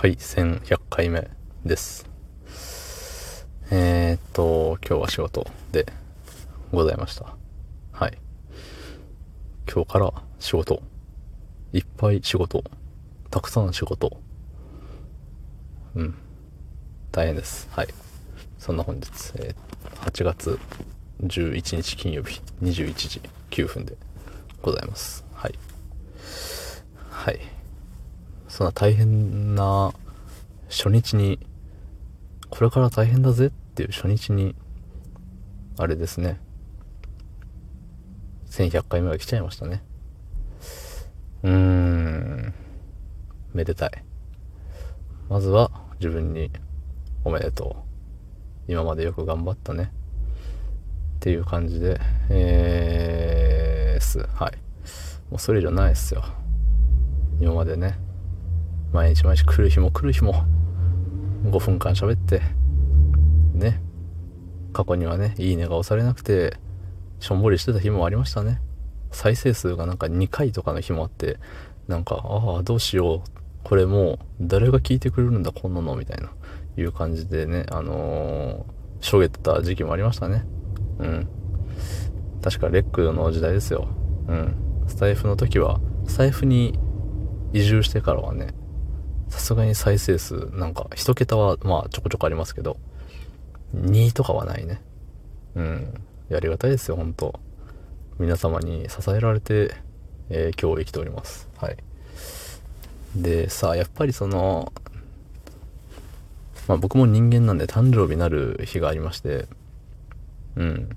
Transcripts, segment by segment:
はい、1100回目です。えー、っと、今日は仕事でございました。はい。今日から仕事。いっぱい仕事。たくさん仕事。うん。大変です。はい。そんな本日、えー8月11日金曜日21時9分でございます。はい。はい。そんな大変な初日に、これから大変だぜっていう初日に、あれですね。1100回目が来ちゃいましたね。うーん。めでたい。まずは自分におめでとう。今までよく頑張ったね。っていう感じで、えーす。はい。もうそれ以上ないっすよ。今までね、毎日毎日来る日も来る日も、5分間喋って、ね。過去にはね、いいねが押されなくて、しょんぼりしてた日もありましたね。再生数がなんか2回とかの日もあって、なんか、ああ、どうしよう。これもう、誰が聞いてくれるんだ、こんなの、みたいな、いう感じでね、あのー、しょげてた時期もありましたね。うん。確かレックの時代ですよ。うん。スタイフの時は、スタイフに移住してからはね、さすがに再生数、なんか、一桁は、まあ、ちょこちょこありますけど、2とかはないね。うん。やりがたいですよ、本当皆様に支えられて、えー今日生きております。はい。で、さあ、やっぱりその、まあ僕も人間なんで誕生日なる日がありまして、うん。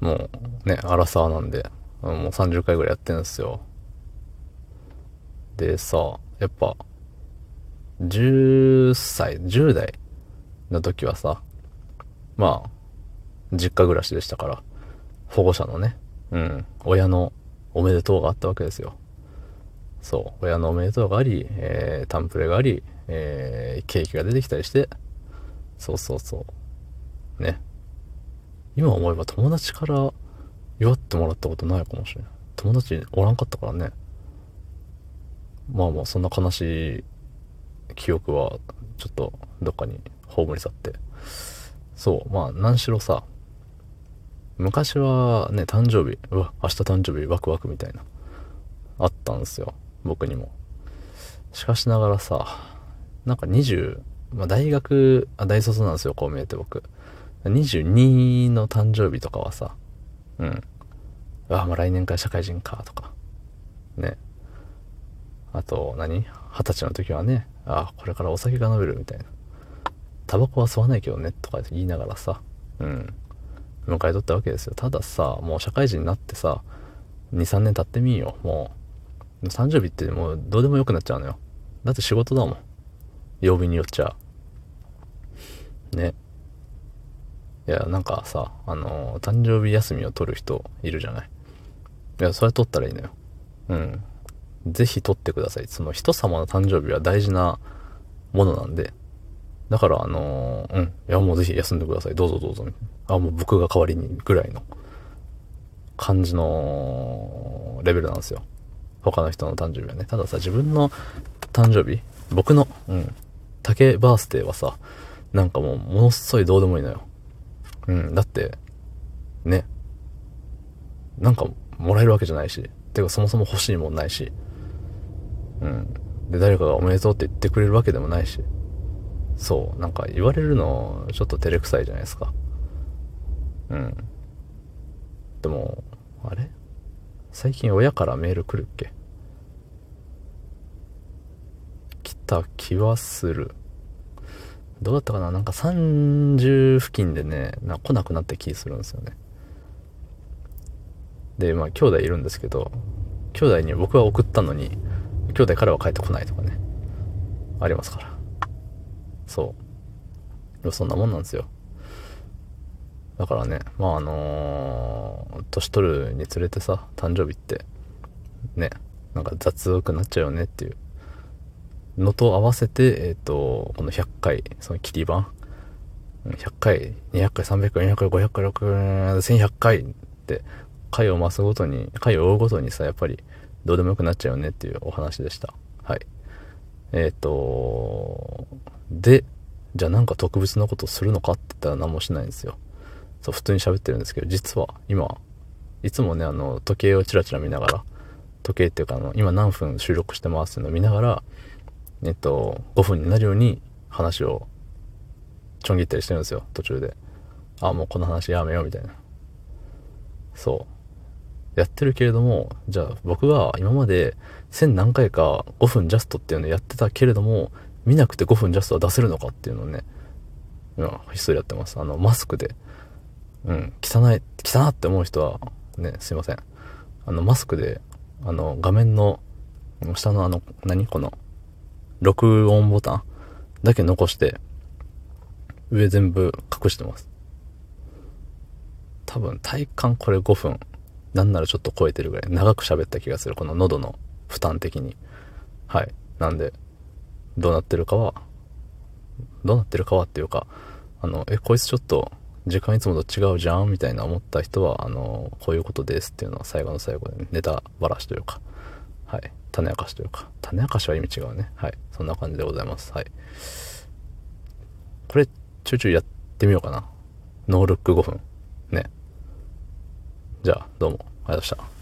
もうね、アラサーなんで、もう30回ぐらいやってるんですよ。でさ、やっぱ、10歳、10代の時はさ、まあ、実家暮らしでしたから、保護者のね、うん、親のおめでとうがあったわけですよ。そう、親のおめでとうがあり、えー、タンプレがあり、えー、ケーキが出てきたりして、そうそうそう。ね。今思えば友達から祝ってもらったことないかもしれない。友達おらんかったからね。まあまあ、そんな悲しい記憶は、ちょっとどっかに葬り去って。そう、まあ、何しろさ、昔はね、誕生日、うわ、明日誕生日ワクワクみたいな、あったんですよ。僕にも。しかしながらさ、なんか20、まあ大学、あ、大卒なんですよ、こう見えて僕。22の誕生日とかはさ、うん。あ、まあ来年から社会人か、とか。ね。あと何、二十歳の時はね、あ、これからお酒が飲めるみたいな。タバコは吸わないけどね、とか言いながらさ、うん。迎え取ったわけですよ。たださ、もう社会人になってさ、2、3年経ってみんよ。もう、誕生日ってもうどうでもよくなっちゃうのよ。だって仕事だもん。曜日によっちゃ。ね。いや、なんかさ、あの誕生日休みを取る人いるじゃない。いや、それ取ったらいいのよ。うん。ぜひ取ってください。その人様の誕生日は大事なものなんで。だから、あのーうん。いや、もうぜひ休んでください。どうぞどうぞ。あ、もう僕が代わりにぐらいの感じのレベルなんですよ。他の人の誕生日はね。たださ、自分の誕生日僕の、うん。竹バースデーはさ、なんかもう、ものすごいどうでもいいのよ。うん。だって、ね。なんか、もらえるわけじゃないし。てか、そもそも欲しいもんないし。うん。で、誰かがおめでとうって言ってくれるわけでもないし。そう。なんか、言われるの、ちょっと照れくさいじゃないですか。うん。でも、あれ？最近親からメール来るっけ？来た気はする。どうだったかな？なんか30付近でね、な来なくなった気するんですよね。で、まあ兄弟いるんですけど、兄弟に僕は送ったのに、兄弟からは帰ってこないとかね、ありますから。そう。そんなもんなんですよ。だからね、まああのー年取るにつれてさ、誕生日って、ね、なんか雑くなっちゃうよねっていうのと合わせて、えっ、と、この100回、その切り板、100回、200回、300回、400回、500回、600回、1100回って、回を増すごとに、回を追うごとにさ、やっぱりどうでもよくなっちゃうよねっていうお話でした。はい。えっ、と、で、じゃあなんか特別なことするのかって言ったら何もしないんですよ。そう、普通に喋ってるんですけど、実は今、いつもね、あの、時計をチラチラ見ながら、時計っていうか、あの、今何分収録してますっていうのを見ながら、えっと、5分になるように話をちょん切ったりしてるんですよ、途中で。あ、もうこの話やめようみたいな。そう。やってるけれども、じゃあ僕が今まで1000何回か5分ジャストっていうのやってたけれども、見なくて5分ジャストは出せるのかっていうのをね、今、ひっそりやってます。あの、マスクで。うん、汚い、汚って思う人は、ね、すいません。あの、マスクで、あの、画面の、下のあの、何？この、録音ボタン？だけ残して、上全部隠してます。多分体感これ5分。なんならちょっと超えてるぐらい長く喋った気がする。この喉の負担的に。はい。なんで、どうなってるかは、どうなってるかはっていうか、あの、え、こいつちょっと時間いつもと違うじゃん？みたいな思った人は、あの、こういうことですっていうのは最後の最後で、ネタばらしというか、はい。種明かしというか、種明かしは意味違うね。はい。そんな感じでございます。はい。これ、ちょいちょいやってみようかな。ノールック5分。ね。じゃあ、どうも、ありがとうございました。